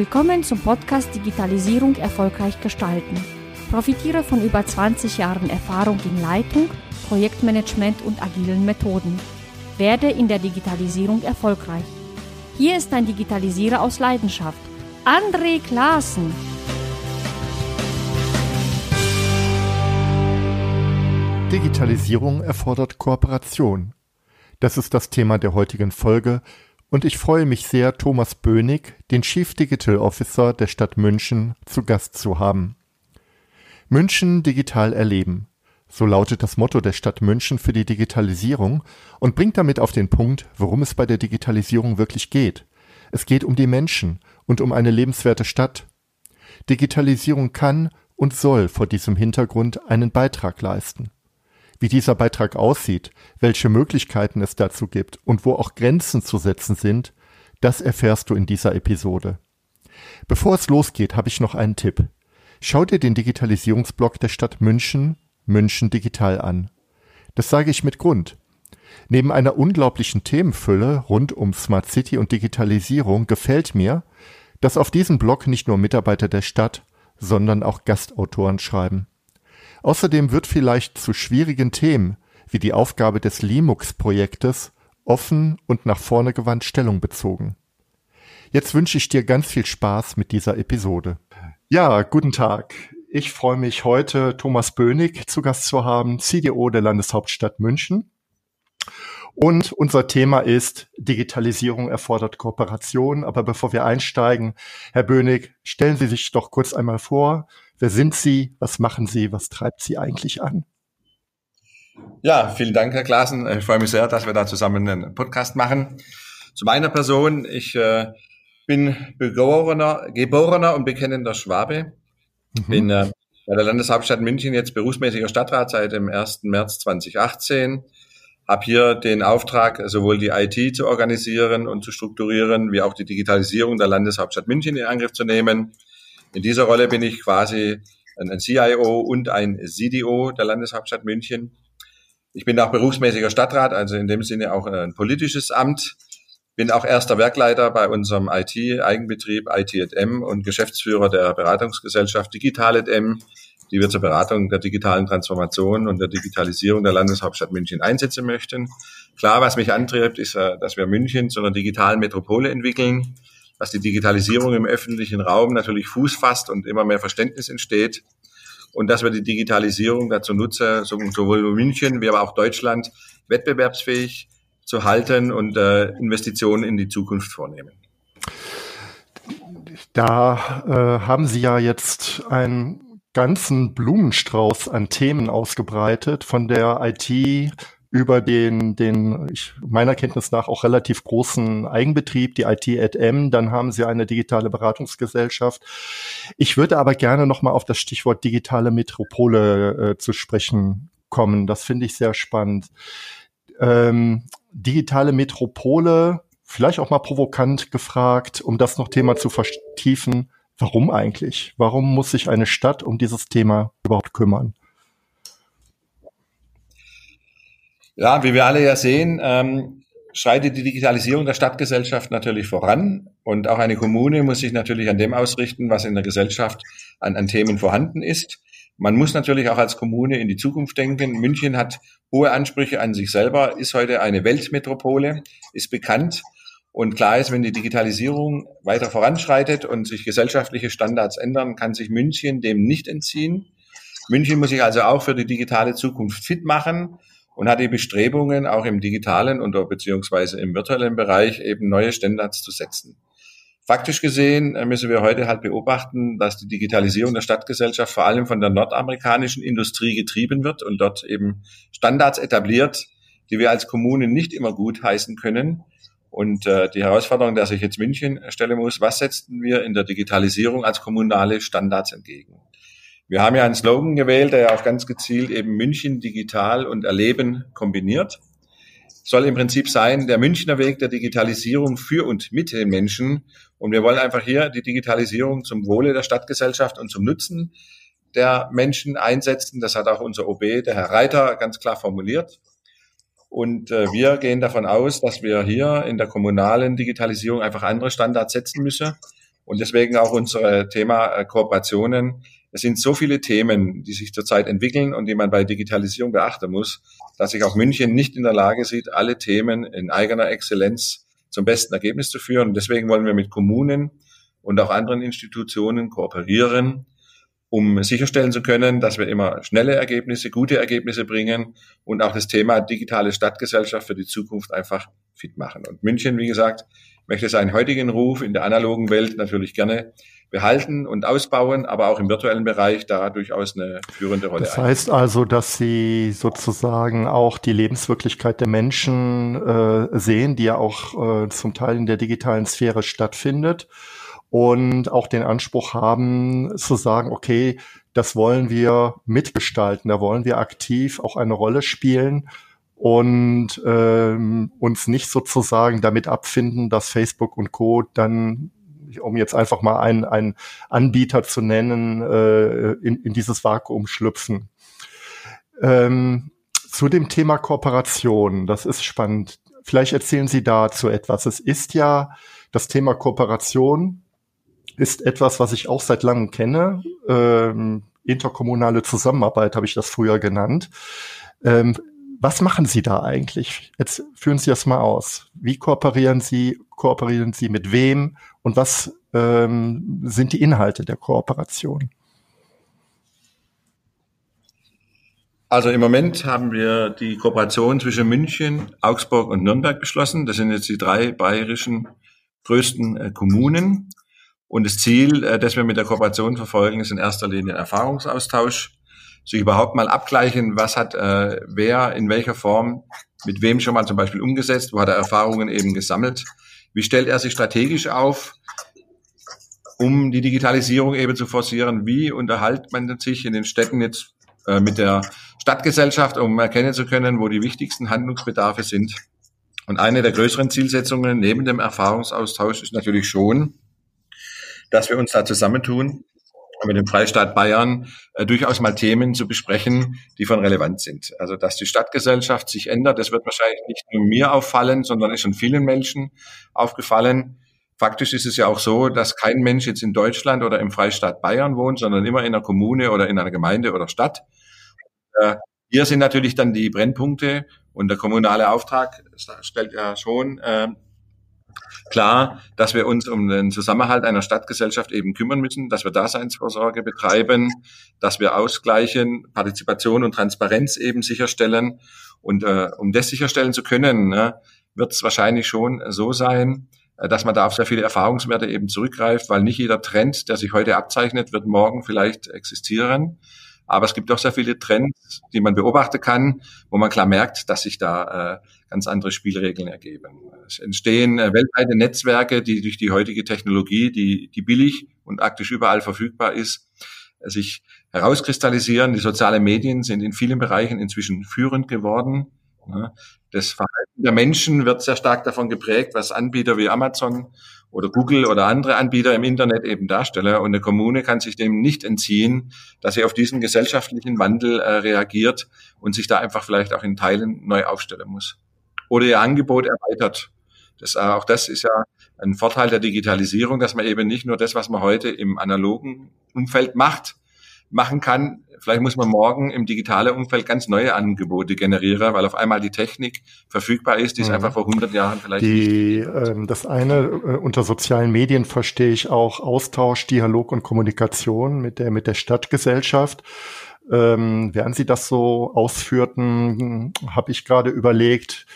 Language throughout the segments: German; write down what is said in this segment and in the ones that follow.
Willkommen zum Podcast Digitalisierung erfolgreich gestalten. Profitiere von über 20 Jahren Erfahrung in Leitung, Projektmanagement und agilen Methoden. Werde in der Digitalisierung erfolgreich. Hier ist ein Digitalisierer aus Leidenschaft, André Klaassen. Digitalisierung erfordert Kooperation. Das ist das Thema der heutigen Folge und ich freue mich sehr, Thomas Bönig, den Chief Digital Officer der Stadt München, zu Gast zu haben. München digital erleben. So lautet das Motto der Stadt München für die Digitalisierung und bringt damit auf den Punkt, worum es bei der Digitalisierung wirklich geht. Es geht um die Menschen und um eine lebenswerte Stadt. Digitalisierung kann und soll vor diesem Hintergrund einen Beitrag leisten. Wie dieser Beitrag aussieht, welche Möglichkeiten es dazu gibt und wo auch Grenzen zu setzen sind, das erfährst du in dieser Episode. Bevor es losgeht, habe ich noch einen Tipp. Schau dir den Digitalisierungsblog der Stadt München, München Digital an. Das sage ich mit Grund. Neben einer unglaublichen Themenfülle rund um Smart City und Digitalisierung gefällt mir, dass auf diesem Blog nicht nur Mitarbeiter der Stadt, sondern auch Gastautoren schreiben. Außerdem wird vielleicht zu schwierigen Themen wie die Aufgabe des Linux-Projektes offen und nach vorne gewandt Stellung bezogen. Jetzt wünsche ich dir ganz viel Spaß mit dieser Episode. Ja, guten Tag. Ich freue mich heute, Thomas Bönig zu Gast zu haben, CDO der Landeshauptstadt München. Und unser Thema ist Digitalisierung erfordert Kooperation. Aber bevor wir einsteigen, Herr Bönig, stellen Sie sich doch kurz einmal vor. Wer sind Sie? Was machen Sie? Was treibt Sie eigentlich an? Ja, vielen Dank, Herr Klaassen. Ich freue mich sehr, dass wir da zusammen einen Podcast machen. Zu meiner Person, ich äh, bin geborener, geborener und bekennender Schwabe. Mhm. Bin äh, bei der Landeshauptstadt München jetzt berufsmäßiger Stadtrat seit dem 1. März 2018. Habe hier den Auftrag, sowohl die IT zu organisieren und zu strukturieren, wie auch die Digitalisierung der Landeshauptstadt München in Angriff zu nehmen. In dieser Rolle bin ich quasi ein, CIO und ein CDO der Landeshauptstadt München. Ich bin auch berufsmäßiger Stadtrat, also in dem Sinne auch ein politisches Amt. Bin auch erster Werkleiter bei unserem IT-Eigenbetrieb IT&M und Geschäftsführer der Beratungsgesellschaft Digital&M, die wir zur Beratung der digitalen Transformation und der Digitalisierung der Landeshauptstadt München einsetzen möchten. Klar, was mich antreibt, ist, äh, dass wir München zu einer digitalen Metropole entwickeln dass die Digitalisierung im öffentlichen Raum natürlich Fuß fasst und immer mehr Verständnis entsteht und dass wir die Digitalisierung dazu nutzen, sowohl München wie aber auch Deutschland wettbewerbsfähig zu halten und äh, Investitionen in die Zukunft vornehmen. Da äh, haben Sie ja jetzt einen ganzen Blumenstrauß an Themen ausgebreitet, von der IT über den, den ich, meiner Kenntnis nach auch relativ großen Eigenbetrieb, die IT@M. Dann haben sie eine digitale Beratungsgesellschaft. Ich würde aber gerne noch mal auf das Stichwort digitale Metropole äh, zu sprechen kommen. Das finde ich sehr spannend. Ähm, digitale Metropole, vielleicht auch mal provokant gefragt, um das noch Thema zu vertiefen. Warum eigentlich? Warum muss sich eine Stadt um dieses Thema überhaupt kümmern? Ja, wie wir alle ja sehen, ähm, schreitet die Digitalisierung der Stadtgesellschaft natürlich voran. Und auch eine Kommune muss sich natürlich an dem ausrichten, was in der Gesellschaft an, an Themen vorhanden ist. Man muss natürlich auch als Kommune in die Zukunft denken. München hat hohe Ansprüche an sich selber, ist heute eine Weltmetropole, ist bekannt. Und klar ist, wenn die Digitalisierung weiter voranschreitet und sich gesellschaftliche Standards ändern, kann sich München dem nicht entziehen. München muss sich also auch für die digitale Zukunft fit machen und hat die Bestrebungen, auch im digitalen und beziehungsweise im virtuellen Bereich eben neue Standards zu setzen. Faktisch gesehen äh, müssen wir heute halt beobachten, dass die Digitalisierung der Stadtgesellschaft vor allem von der nordamerikanischen Industrie getrieben wird und dort eben Standards etabliert, die wir als Kommune nicht immer gut heißen können. Und äh, die Herausforderung, der sich jetzt München stellen muss, was setzen wir in der Digitalisierung als kommunale Standards entgegen? Wir haben ja einen Slogan gewählt, der ja auch ganz gezielt eben München digital und erleben kombiniert. Soll im Prinzip sein, der Münchner Weg der Digitalisierung für und mit den Menschen. Und wir wollen einfach hier die Digitalisierung zum Wohle der Stadtgesellschaft und zum Nutzen der Menschen einsetzen. Das hat auch unser OB, der Herr Reiter, ganz klar formuliert. Und äh, wir gehen davon aus, dass wir hier in der kommunalen Digitalisierung einfach andere Standards setzen müssen Und deswegen auch unser Thema äh, Kooperationen. Es sind so viele Themen, die sich zurzeit entwickeln und die man bei Digitalisierung beachten muss, dass sich auch München nicht in der Lage sieht, alle Themen in eigener Exzellenz zum besten Ergebnis zu führen. Und deswegen wollen wir mit Kommunen und auch anderen Institutionen kooperieren, um sicherstellen zu können, dass wir immer schnelle Ergebnisse, gute Ergebnisse bringen und auch das Thema digitale Stadtgesellschaft für die Zukunft einfach fit machen. Und München, wie gesagt, möchte seinen heutigen Ruf in der analogen Welt natürlich gerne behalten und ausbauen, aber auch im virtuellen Bereich da durchaus eine führende Rolle. Das heißt ein. also, dass Sie sozusagen auch die Lebenswirklichkeit der Menschen äh, sehen, die ja auch äh, zum Teil in der digitalen Sphäre stattfindet und auch den Anspruch haben zu sagen, okay, das wollen wir mitgestalten, da wollen wir aktiv auch eine Rolle spielen und ähm, uns nicht sozusagen damit abfinden, dass Facebook und Co. dann, um jetzt einfach mal einen, einen Anbieter zu nennen, äh, in, in dieses Vakuum schlüpfen. Ähm, zu dem Thema Kooperation, das ist spannend. Vielleicht erzählen Sie dazu etwas. Es ist ja das Thema Kooperation ist etwas, was ich auch seit langem kenne. Ähm, interkommunale Zusammenarbeit habe ich das früher genannt. Ähm, was machen Sie da eigentlich? Jetzt führen Sie das mal aus. Wie kooperieren Sie? Kooperieren Sie mit wem? Und was ähm, sind die Inhalte der Kooperation? Also im Moment haben wir die Kooperation zwischen München, Augsburg und Nürnberg beschlossen. Das sind jetzt die drei bayerischen größten äh, Kommunen. Und das Ziel, äh, das wir mit der Kooperation verfolgen, ist in erster Linie Erfahrungsaustausch, sich überhaupt mal abgleichen, was hat äh, wer in welcher Form mit wem schon mal zum Beispiel umgesetzt, wo hat er Erfahrungen eben gesammelt, wie stellt er sich strategisch auf, um die Digitalisierung eben zu forcieren, wie unterhält man sich in den Städten jetzt äh, mit der Stadtgesellschaft, um erkennen zu können, wo die wichtigsten Handlungsbedarfe sind. Und eine der größeren Zielsetzungen neben dem Erfahrungsaustausch ist natürlich schon, dass wir uns da zusammentun, mit dem Freistaat Bayern äh, durchaus mal Themen zu besprechen, die von Relevanz sind. Also dass die Stadtgesellschaft sich ändert, das wird wahrscheinlich nicht nur mir auffallen, sondern ist schon vielen Menschen aufgefallen. Faktisch ist es ja auch so, dass kein Mensch jetzt in Deutschland oder im Freistaat Bayern wohnt, sondern immer in einer Kommune oder in einer Gemeinde oder Stadt. Äh, hier sind natürlich dann die Brennpunkte und der kommunale Auftrag stellt ja schon äh, klar, dass wir uns um den Zusammenhalt einer Stadtgesellschaft eben kümmern müssen, dass wir Daseinsvorsorge betreiben, dass wir ausgleichen, Partizipation und Transparenz eben sicherstellen. Und äh, um das sicherstellen zu können, ne, wird es wahrscheinlich schon so sein, äh, dass man da auf sehr viele Erfahrungswerte eben zurückgreift, weil nicht jeder Trend, der sich heute abzeichnet, wird morgen vielleicht existieren. Aber es gibt auch sehr viele Trends, die man beobachten kann, wo man klar merkt, dass sich da äh, ganz andere Spielregeln ergeben. Es entstehen äh, weltweite Netzwerke, die durch die heutige Technologie, die, die billig und aktisch überall verfügbar ist, äh, sich herauskristallisieren. Die sozialen Medien sind in vielen Bereichen inzwischen führend geworden. Das Verhalten der Menschen wird sehr stark davon geprägt, was Anbieter wie Amazon oder Google oder andere Anbieter im Internet eben darstellen. Und eine Kommune kann sich dem nicht entziehen, dass sie auf diesen gesellschaftlichen Wandel äh, reagiert und sich da einfach vielleicht auch in Teilen neu aufstellen muss. Oder ihr Angebot erweitert. Das, äh, auch das ist ja ein Vorteil der Digitalisierung, dass man eben nicht nur das, was man heute im analogen Umfeld macht, machen kann, Vielleicht muss man morgen im digitalen Umfeld ganz neue Angebote generieren, weil auf einmal die Technik verfügbar ist, die es mhm. einfach vor 100 Jahren vielleicht die, nicht ähm, Das eine, äh, unter sozialen Medien verstehe ich auch Austausch, Dialog und Kommunikation mit der, mit der Stadtgesellschaft. Ähm, während Sie das so ausführten, habe ich gerade überlegt,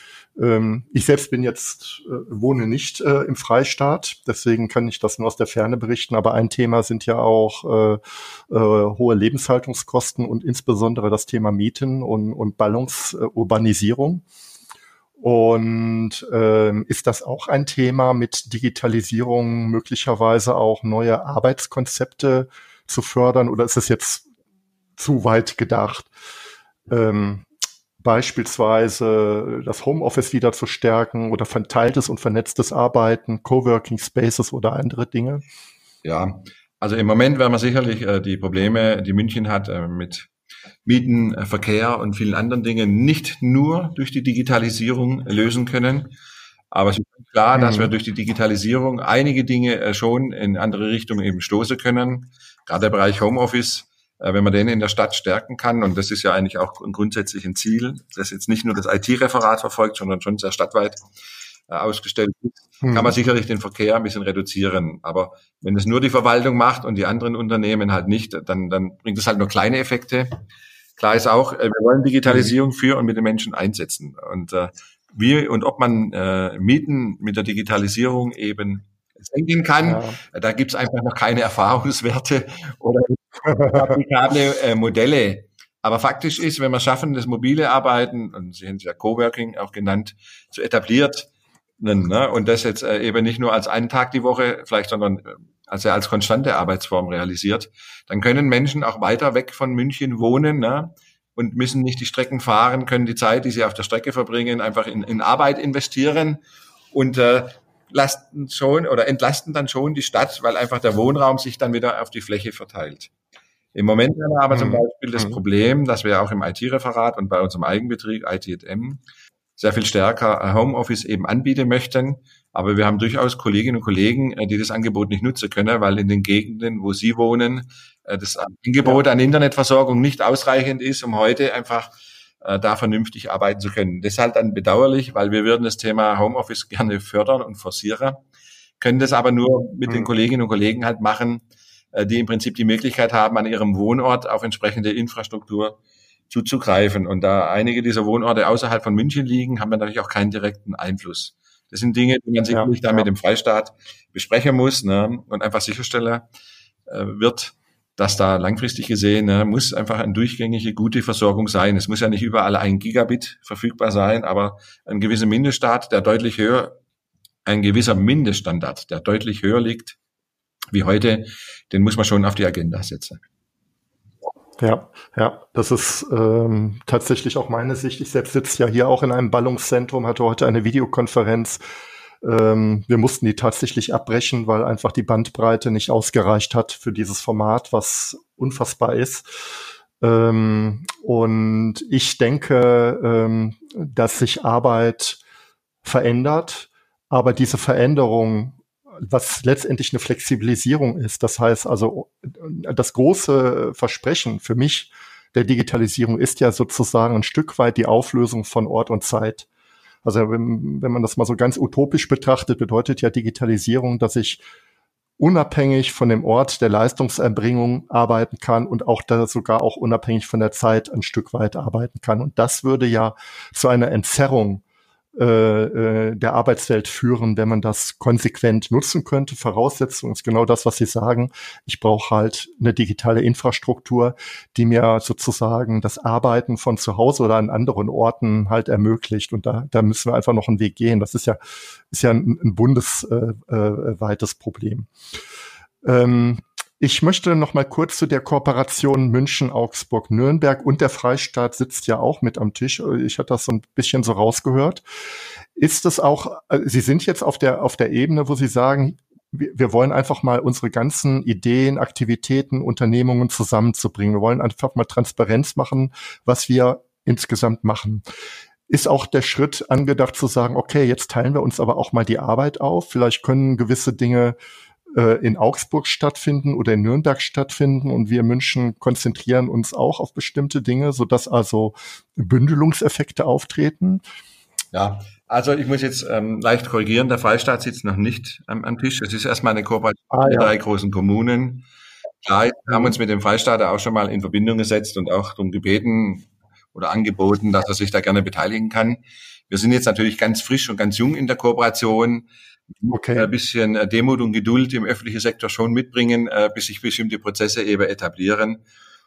ähm, ich selbst bin jetzt, äh, wohne nicht äh, im Freistaat, deswegen kann ich das nur aus der Ferne berichten. Aber ein Thema sind ja auch äh, äh, hohe Lebenshaltungskosten und insbesondere das Thema Mieten und, und Ballungsurbanisierung. Und ähm, ist das auch ein Thema mit Digitalisierung möglicherweise auch neue Arbeitskonzepte zu fördern oder ist es jetzt zu weit gedacht? Ähm, beispielsweise das Homeoffice wieder zu stärken oder verteiltes und vernetztes Arbeiten, Coworking Spaces oder andere Dinge? Ja, also im Moment werden wir sicherlich äh, die Probleme, die München hat, äh, mit Mieten, äh, Verkehr und vielen anderen Dingen nicht nur durch die Digitalisierung lösen können. Aber es ist klar, mhm. dass wir durch die Digitalisierung einige Dinge äh, schon in andere Richtungen eben stoßen können. Gerade der Bereich Homeoffice, wenn man den in der Stadt stärken kann, und das ist ja eigentlich auch ein grundsätzliches Ziel, das jetzt nicht nur das IT-Referat verfolgt, sondern schon sehr stadtweit äh, ausgestellt ist, mhm. kann man sicherlich den Verkehr ein bisschen reduzieren. Aber wenn es nur die Verwaltung macht und die anderen Unternehmen halt nicht, dann, dann bringt es halt nur kleine Effekte. Klar ist auch, wir wollen Digitalisierung für und mit den Menschen einsetzen. Und äh, wie und ob man äh, Mieten mit der Digitalisierung eben senken kann. Ja. Da gibt's einfach noch keine Erfahrungswerte oder applikable äh, Modelle. Aber faktisch ist, wenn wir schaffen, das mobile Arbeiten, und Sie haben es ja Coworking auch genannt, zu etabliert, ne, und das jetzt äh, eben nicht nur als einen Tag die Woche, vielleicht, sondern also als konstante Arbeitsform realisiert, dann können Menschen auch weiter weg von München wohnen, ne, und müssen nicht die Strecken fahren, können die Zeit, die sie auf der Strecke verbringen, einfach in, in Arbeit investieren und äh, lasten schon oder entlasten dann schon die Stadt, weil einfach der Wohnraum sich dann wieder auf die Fläche verteilt. Im Moment haben wir aber zum mhm. Beispiel das mhm. Problem, dass wir auch im IT-Referat und bei unserem Eigenbetrieb ITM sehr viel stärker Homeoffice eben anbieten möchten. Aber wir haben durchaus Kolleginnen und Kollegen, äh, die das Angebot nicht nutzen können, weil in den Gegenden, wo sie wohnen, äh, das Angebot an Internetversorgung nicht ausreichend ist, um heute einfach äh, da vernünftig arbeiten zu können. Das ist halt dann bedauerlich, weil wir würden das Thema Homeoffice gerne fördern und forcieren, können das aber nur mit den mhm. Kolleginnen und Kollegen halt machen, die im Prinzip die Möglichkeit haben, an ihrem Wohnort auf entsprechende Infrastruktur zuzugreifen. Und da einige dieser Wohnorte außerhalb von München liegen, haben wir natürlich auch keinen direkten Einfluss. Das sind Dinge, die man sicherlich ja, da ja. mit dem Freistaat besprechen muss ne, und einfach sicherstellen äh, wird, dass da langfristig gesehen ne, muss einfach eine durchgängige, gute Versorgung sein. Es muss ja nicht überall ein Gigabit verfügbar sein, aber ein gewisser Mindeststart, der deutlich höher, ein gewisser Mindeststandard, der deutlich höher liegt wie heute, den muss man schon auf die Agenda setzen. Ja, ja, das ist ähm, tatsächlich auch meine Sicht. Ich selbst sitze ja hier auch in einem Ballungszentrum, hatte heute eine Videokonferenz. Ähm, wir mussten die tatsächlich abbrechen, weil einfach die Bandbreite nicht ausgereicht hat für dieses Format, was unfassbar ist. Ähm, und ich denke, ähm, dass sich Arbeit verändert, aber diese Veränderung was letztendlich eine Flexibilisierung ist. Das heißt also, das große Versprechen für mich der Digitalisierung ist ja sozusagen ein Stück weit die Auflösung von Ort und Zeit. Also wenn, wenn man das mal so ganz utopisch betrachtet, bedeutet ja Digitalisierung, dass ich unabhängig von dem Ort der Leistungserbringung arbeiten kann und auch da sogar auch unabhängig von der Zeit ein Stück weit arbeiten kann. Und das würde ja zu einer Entzerrung äh, äh, der Arbeitswelt führen, wenn man das konsequent nutzen könnte. Voraussetzung ist genau das, was Sie sagen. Ich brauche halt eine digitale Infrastruktur, die mir sozusagen das Arbeiten von zu Hause oder an anderen Orten halt ermöglicht. Und da, da müssen wir einfach noch einen Weg gehen. Das ist ja, ist ja ein, ein bundesweites äh, äh, Problem. Ähm, ich möchte noch mal kurz zu der Kooperation München, Augsburg, Nürnberg und der Freistaat sitzt ja auch mit am Tisch. Ich hatte das so ein bisschen so rausgehört. Ist es auch, äh, Sie sind jetzt auf der, auf der Ebene, wo Sie sagen, wir wollen einfach mal unsere ganzen Ideen, Aktivitäten, Unternehmungen zusammenzubringen. Wir wollen einfach mal Transparenz machen, was wir insgesamt machen. Ist auch der Schritt angedacht zu sagen, okay, jetzt teilen wir uns aber auch mal die Arbeit auf. Vielleicht können gewisse Dinge äh, in Augsburg stattfinden oder in Nürnberg stattfinden und wir München konzentrieren uns auch auf bestimmte Dinge, sodass also Bündelungseffekte auftreten. Ja, also ich muss jetzt ähm, leicht korrigieren, der Freistaat sitzt noch nicht am, am Tisch. Es ist erstmal eine Kooperation ah, ja. drei großen Kommunen. Klar, wir haben uns mit dem Freistaat auch schon mal in Verbindung gesetzt und auch darum gebeten oder angeboten, dass er sich da gerne beteiligen kann. Wir sind jetzt natürlich ganz frisch und ganz jung in der Kooperation okay. ein bisschen äh, Demut und Geduld im öffentlichen Sektor schon mitbringen, äh, bis sich bestimmte Prozesse eben etablieren.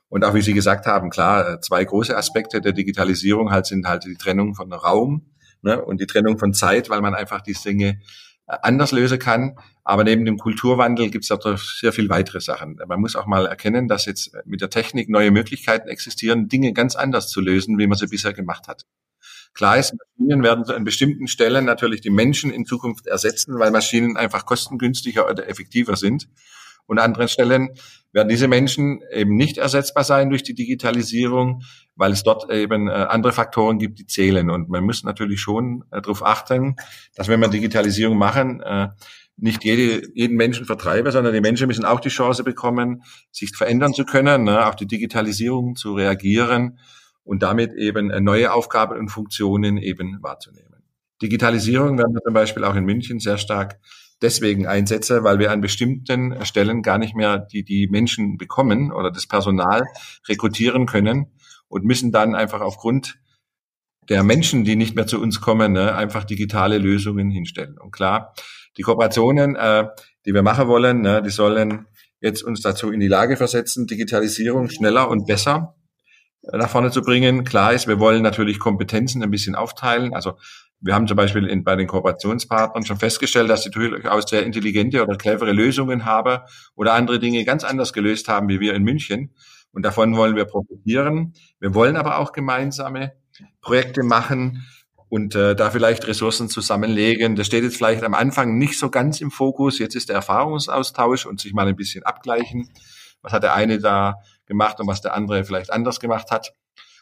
Und auch wie Sie gesagt haben, klar, äh, zwei große Aspekte der Digitalisierung halt sind halt die Trennung von Raum ne, und die Trennung von Zeit, weil man einfach die Dinge anders lösen kann. Aber neben dem Kulturwandel gibt es auch sehr viel weitere Sachen. Man muss auch mal erkennen, dass jetzt mit der Technik neue Möglichkeiten existieren, Dinge ganz anders zu lösen, wie man sie bisher gemacht hat. Klar ist, Maschinen werden an bestimmten Stellen natürlich die Menschen in Zukunft ersetzen, weil Maschinen einfach kostengünstiger oder effektiver sind. Und an anderen Stellen werden diese Menschen eben nicht ersetzbar sein durch die Digitalisierung, weil es dort eben äh, andere Faktoren gibt, die zählen. Und man muss natürlich schon äh, darauf achten, dass wenn wir Digitalisierung machen, äh, nicht jede, jeden Menschen vertreibe, sondern die Menschen müssen auch die Chance bekommen, sich verändern zu können, ne, auf die Digitalisierung zu reagieren und damit eben neue Aufgaben und Funktionen eben wahrzunehmen. Digitalisierung werden wir zum Beispiel auch in München sehr stark deswegen einsetzen, weil wir an bestimmten Stellen gar nicht mehr die, die Menschen bekommen oder das Personal rekrutieren können und müssen dann einfach aufgrund der Menschen, die nicht mehr zu uns kommen, ne, einfach digitale Lösungen hinstellen. Und klar, die Kooperationen, äh, die wir machen wollen, ne, die sollen jetzt uns dazu in die Lage versetzen, Digitalisierung schneller und besser nach vorne zu bringen. Klar ist, wir wollen natürlich Kompetenzen ein bisschen aufteilen. Also wir haben zum Beispiel in, bei den Kooperationspartnern schon festgestellt, dass sie durchaus sehr intelligente oder clevere Lösungen haben oder andere Dinge ganz anders gelöst haben wie wir in München. Und davon wollen wir profitieren. Wir wollen aber auch gemeinsame Projekte machen, und äh, da vielleicht Ressourcen zusammenlegen. Das steht jetzt vielleicht am Anfang nicht so ganz im Fokus. Jetzt ist der Erfahrungsaustausch und sich mal ein bisschen abgleichen. Was hat der eine da gemacht und was der andere vielleicht anders gemacht hat.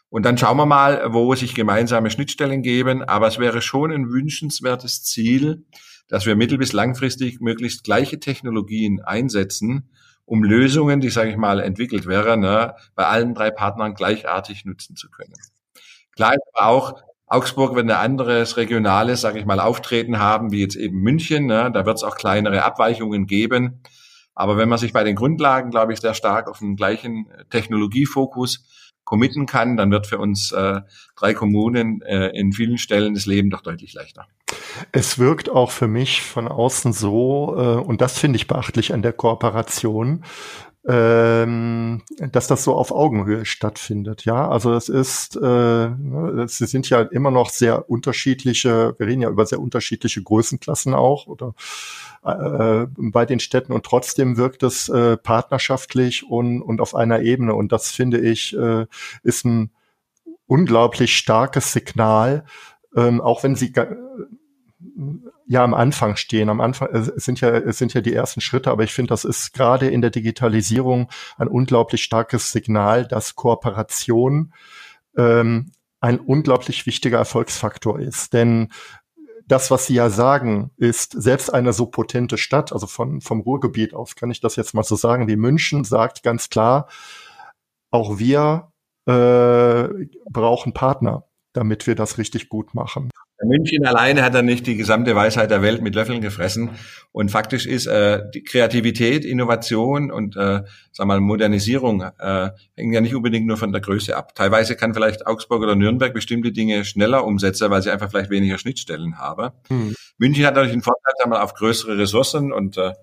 Und dann schauen wir mal, wo sich gemeinsame Schnittstellen geben. Aber es wäre schon ein wünschenswertes Ziel, dass wir mittel- bis langfristig möglichst gleiche Technologien einsetzen, um Lösungen, die, sage ich mal, entwickelt wären, ne, bei allen drei Partnern gleichartig nutzen zu können. Klar ist aber auch, Augsburg wird ein anderes regionales, sage ich mal, Auftreten haben, wie jetzt eben München. Ne? Da wird es auch kleinere Abweichungen geben. Aber wenn man sich bei den Grundlagen, glaube ich, sehr stark auf den gleichen Technologiefokus committen kann, dann wird für uns äh, drei Kommunen äh, in vielen Stellen das Leben doch deutlich leichter. Es wirkt auch für mich von außen so, äh, und das finde ich beachtlich an der Kooperation, ähm, dass das so auf Augenhöhe stattfindet. Ja, also es ist, äh, ne, sie sind ja immer noch sehr unterschiedliche, wir reden ja über sehr unterschiedliche Größenklassen auch oder äh, bei den Städten und trotzdem wirkt es äh, partnerschaftlich und, und auf einer Ebene und das finde ich äh, ist ein unglaublich starkes Signal, ähm, auch wenn sie ja am Anfang stehen. Am Anfang es sind ja es sind ja die ersten Schritte, aber ich finde, das ist gerade in der Digitalisierung ein unglaublich starkes Signal, dass Kooperation ähm, ein unglaublich wichtiger Erfolgsfaktor ist. Denn das, was Sie ja sagen, ist selbst eine so potente Stadt, also von, vom Ruhrgebiet aus kann ich das jetzt mal so sagen, wie München sagt ganz klar, auch wir äh, brauchen Partner, damit wir das richtig gut machen. München alleine hat dann nicht die gesamte Weisheit der Welt mit Löffeln gefressen. Und faktisch ist äh, die Kreativität, Innovation und äh, sag mal Modernisierung äh, hängen ja nicht unbedingt nur von der Größe ab. Teilweise kann vielleicht Augsburg oder Nürnberg bestimmte Dinge schneller umsetzen, weil sie einfach vielleicht weniger Schnittstellen haben. Mhm. München hat natürlich den Vorteil, sag mal, auf größere Ressourcen und äh,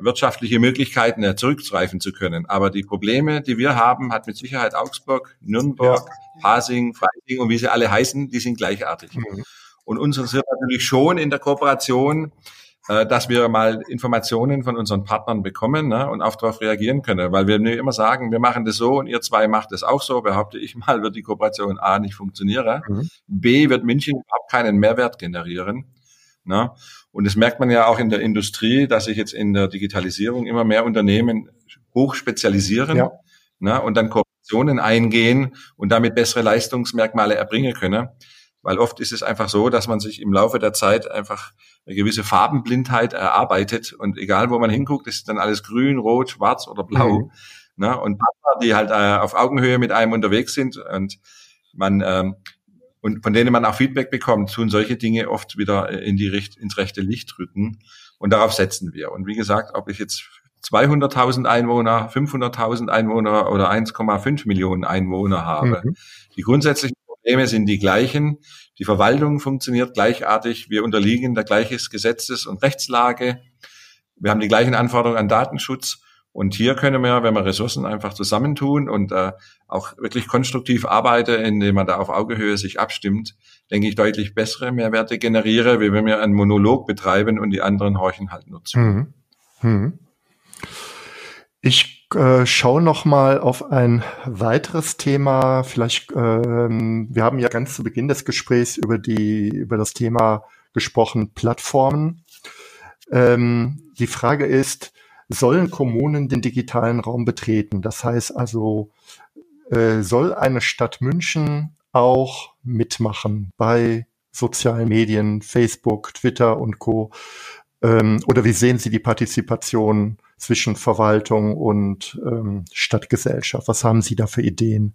wirtschaftliche Möglichkeiten äh, zurückgreifen zu können. Aber die Probleme, die wir haben, hat mit Sicherheit Augsburg, Nürnberg, ja. Pasing, Freising und wie sie alle heißen, die sind gleichartig. Mhm. Und uns interessiert natürlich schon in der Kooperation, äh, dass wir mal Informationen von unseren Partnern bekommen ne, und auch darauf reagieren können. Weil wir immer sagen, wir machen das so und ihr zwei macht es auch so, behaupte ich mal, wird die Kooperation A nicht funktionieren. Mhm. B wird München überhaupt keinen Mehrwert generieren. Ne? Und das merkt man ja auch in der Industrie, dass sich jetzt in der Digitalisierung immer mehr Unternehmen hoch spezialisieren ja. ne? und dann Kooperationen eingehen und damit bessere Leistungsmerkmale erbringen können. Weil oft ist es einfach so, dass man sich im Laufe der Zeit einfach eine gewisse Farbenblindheit erarbeitet und egal wo man hinguckt, ist dann alles grün, rot, schwarz oder blau. Mhm. Ne? Und Partner, die halt äh, auf Augenhöhe mit einem unterwegs sind und man ähm, und von denen man auch Feedback bekommt, tun solche Dinge oft wieder in die, ins rechte Licht rücken. Und darauf setzen wir. Und wie gesagt, ob ich jetzt 200.000 Einwohner, 500.000 Einwohner oder 1,5 Millionen Einwohner habe, mhm. die grundsätzlichen Probleme sind die gleichen. Die Verwaltung funktioniert gleichartig. Wir unterliegen der gleichen Gesetzes- und Rechtslage. Wir haben die gleichen Anforderungen an Datenschutz. Und hier können wir, wenn wir Ressourcen einfach zusammentun und äh, auch wirklich konstruktiv arbeiten, indem man da auf Augehöhe sich abstimmt, denke ich, deutlich bessere Mehrwerte generiere, wie wenn wir einen Monolog betreiben und die anderen horchen halt nur zu. Hm. Hm. Ich äh, schaue noch mal auf ein weiteres Thema. Vielleicht, ähm, wir haben ja ganz zu Beginn des Gesprächs über die über das Thema gesprochen Plattformen. Ähm, die Frage ist, sollen Kommunen den digitalen Raum betreten? Das heißt also, äh, soll eine Stadt München auch mitmachen bei sozialen Medien, Facebook, Twitter und Co. Ähm, oder wie sehen Sie die Partizipation zwischen Verwaltung und ähm, Stadtgesellschaft? Was haben Sie da für Ideen?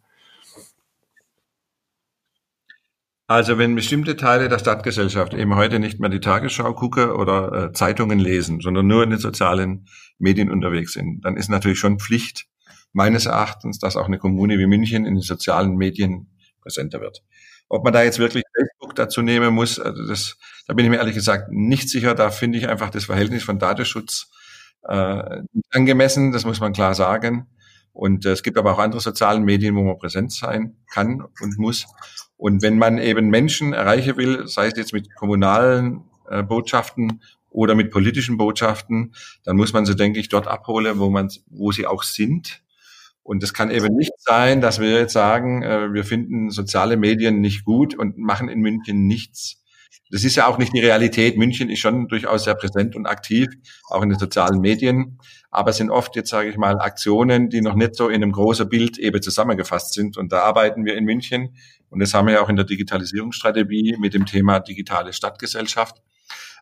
Also wenn bestimmte Teile der Stadtgesellschaft eben heute nicht mehr die Tagesschau gucken oder äh, Zeitungen lesen, sondern nur in den sozialen Medien unterwegs sind, dann ist natürlich schon Pflicht meines Erachtens, dass auch eine Kommune wie München in den sozialen Medien präsenter wird. Ob man da jetzt wirklich Facebook dazu nehmen muss, also das, da bin ich mir ehrlich gesagt nicht sicher. Da finde ich einfach das Verhältnis von Datenschutz äh, angemessen, das muss man klar sagen. Und äh, es gibt aber auch andere sozialen Medien, wo man präsent sein kann und muss. Und wenn man eben Menschen erreichen will, sei es jetzt mit kommunalen äh, Botschaften oder mit politischen Botschaften, dann muss man sie, denke ich, dort abholen, wo man, wo sie auch sind und es kann eben nicht sein, dass wir jetzt sagen, äh, wir finden soziale Medien nicht gut und machen in München nichts. Das ist ja auch nicht die Realität. München ist schon durchaus sehr präsent und aktiv, auch in den sozialen Medien. Aber es sind oft jetzt, sage ich mal, Aktionen, die noch nicht so in einem großen Bild eben zusammengefasst sind. Und da arbeiten wir in München. Und das haben wir ja auch in der Digitalisierungsstrategie mit dem Thema digitale Stadtgesellschaft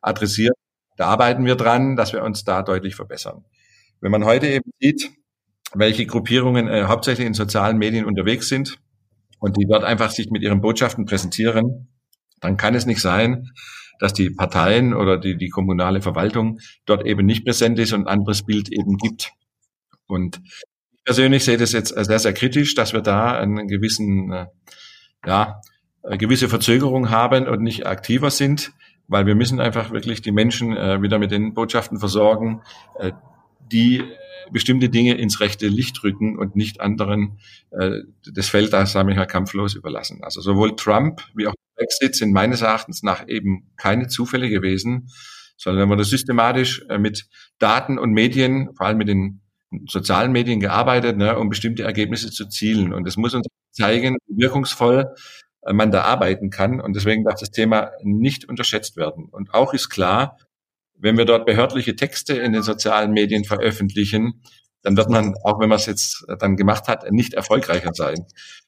adressiert. Da arbeiten wir dran, dass wir uns da deutlich verbessern. Wenn man heute eben sieht, welche Gruppierungen äh, hauptsächlich in sozialen Medien unterwegs sind und die dort einfach sich mit ihren Botschaften präsentieren, dann kann es nicht sein, dass die Parteien oder die, die kommunale Verwaltung dort eben nicht präsent ist und ein anderes Bild eben gibt. Und ich persönlich sehe das jetzt sehr, sehr kritisch, dass wir da einen gewissen, äh, ja, eine gewisse Verzögerung haben und nicht aktiver sind, weil wir müssen einfach wirklich die Menschen äh, wieder mit den Botschaften versorgen, äh, die bestimmte Dinge ins rechte Licht rücken und nicht anderen äh, das Feld da, sage ich mal, kampflos überlassen. Also sowohl Trump wie auch Brexit sind meines Erachtens nach eben keine Zufälle gewesen, sondern wenn man das systematisch äh, mit Daten und Medien, vor allem mit den sozialen Medien gearbeitet, ne, um bestimmte Ergebnisse zu zielen. Und es muss uns zeigen, wie wirkungsvoll äh, man da arbeiten kann. Und deswegen darf das Thema nicht unterschätzt werden. Und auch ist klar, wenn wir dort behördliche Texte in den sozialen Medien veröffentlichen, dann wird man, auch wenn man es jetzt dann gemacht hat, nicht erfolgreicher sein.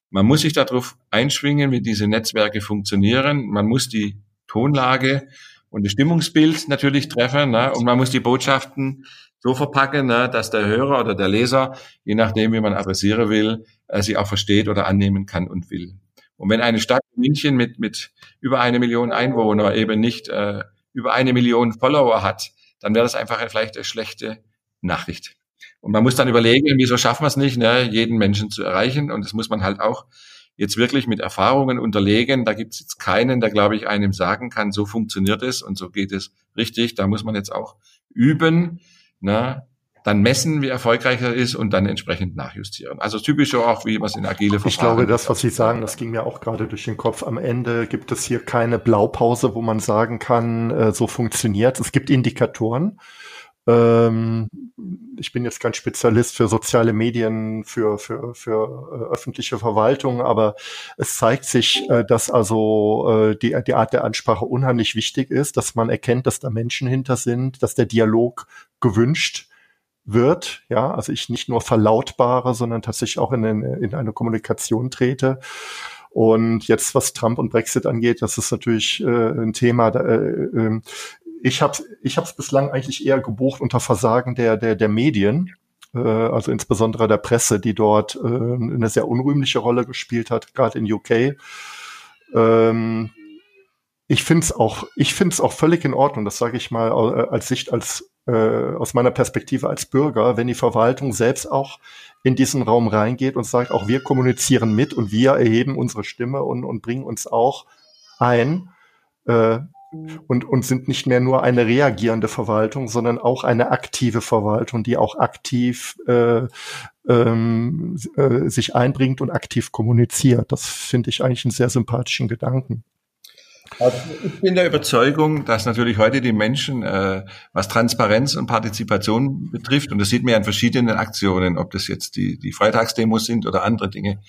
Man muss sich darauf einschwingen, wie diese Netzwerke funktionieren. Man muss die Tonlage und das Stimmungsbild natürlich treffen ne? und man muss die Botschaften so verpacken, ne, dass der Hörer oder der Leser, je nachdem, wie man adressieren will, äh, sie auch versteht oder annehmen kann und will. Und wenn eine Stadt München mit, mit über eine Million Einwohner eben nicht äh, über eine Million Follower hat, dann wäre das einfach vielleicht eine schlechte Nachricht. Und man muss dann überlegen, wieso schaffen wir es nicht, ne, jeden Menschen zu erreichen. Und das muss man halt auch jetzt wirklich mit Erfahrungen unterlegen. Da gibt es jetzt keinen, der, glaube ich, einem sagen kann, so funktioniert es und so geht es richtig. Da muss man jetzt auch üben. Ne? Dann messen, wie erfolgreich er ist und dann entsprechend nachjustieren. Also typisch auch, wie man es in agile Verfahren. Ich glaube, das, was Sie sagen, das ging mir auch gerade durch den Kopf. Am Ende gibt es hier keine Blaupause, wo man sagen kann, äh, so funktioniert. Es gibt Indikatoren. Ähm, ich bin jetzt kein Spezialist für soziale Medien, für, für, für äh, öffentliche Verwaltung, aber es zeigt sich, äh, dass also die, die Art der Ansprache unheimlich wichtig ist, dass man erkennt, dass da Menschen hinter sind, dass der Dialog gewünscht wird, ja, also ich nicht nur verlautbare, sondern tatsächlich auch in, in eine Kommunikation trete. Und jetzt, was Trump und Brexit angeht, das ist natürlich äh, ein Thema. Äh, ähm, ich habe ich es bislang eigentlich eher gebucht unter Versagen der der der Medien, äh, also insbesondere der Presse, die dort äh, eine sehr unrühmliche Rolle gespielt hat, gerade in UK. Ähm, ich finde es auch, ich finde auch völlig in Ordnung. Das sage ich mal äh, als Sicht als äh, aus meiner Perspektive als Bürger, wenn die Verwaltung selbst auch in diesen Raum reingeht und sagt, auch wir kommunizieren mit und wir erheben unsere Stimme und, und bringen uns auch ein äh, und, und sind nicht mehr nur eine reagierende Verwaltung, sondern auch eine aktive Verwaltung, die auch aktiv äh, ähm, äh, sich einbringt und aktiv kommuniziert. Das finde ich eigentlich einen sehr sympathischen Gedanken. Also ich bin der Überzeugung, dass natürlich heute die Menschen, äh, was Transparenz und Partizipation betrifft, und das sieht man ja in verschiedenen Aktionen, ob das jetzt die, die Freitagsdemos sind oder andere Dinge,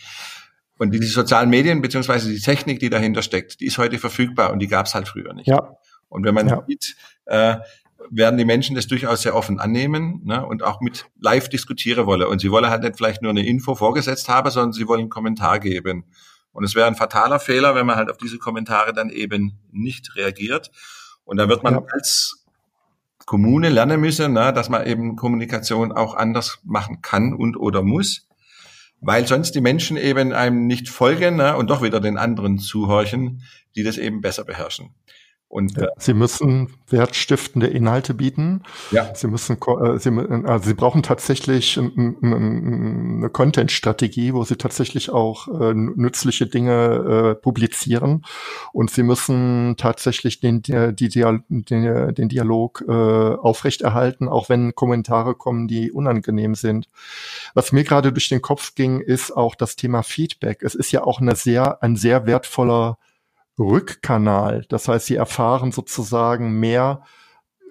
und die, die sozialen Medien beziehungsweise die Technik, die dahinter steckt, die ist heute verfügbar und die gab es halt früher nicht. Ja. Und wenn man ja. sieht, äh, werden die Menschen das durchaus sehr offen annehmen ne, und auch mit live diskutieren wollen. Und sie wollen halt nicht vielleicht nur eine Info vorgesetzt haben, sondern sie wollen einen Kommentar geben. Und es wäre ein fataler Fehler, wenn man halt auf diese Kommentare dann eben nicht reagiert. Und da wird man ja. als Kommune lernen müssen, ne, dass man eben Kommunikation auch anders machen kann und oder muss, weil sonst die Menschen eben einem nicht folgen ne, und doch wieder den anderen zuhorchen, die das eben besser beherrschen. Und, ja, Sie müssen wertstiftende Inhalte bieten. Ja. Sie müssen, äh, Sie, also Sie brauchen tatsächlich eine Content-Strategie, wo Sie tatsächlich auch äh, nützliche Dinge äh, publizieren. Und Sie müssen tatsächlich den, die, den, den Dialog äh, aufrechterhalten, auch wenn Kommentare kommen, die unangenehm sind. Was mir gerade durch den Kopf ging, ist auch das Thema Feedback. Es ist ja auch eine sehr, ein sehr wertvoller Rückkanal. Das heißt, sie erfahren sozusagen mehr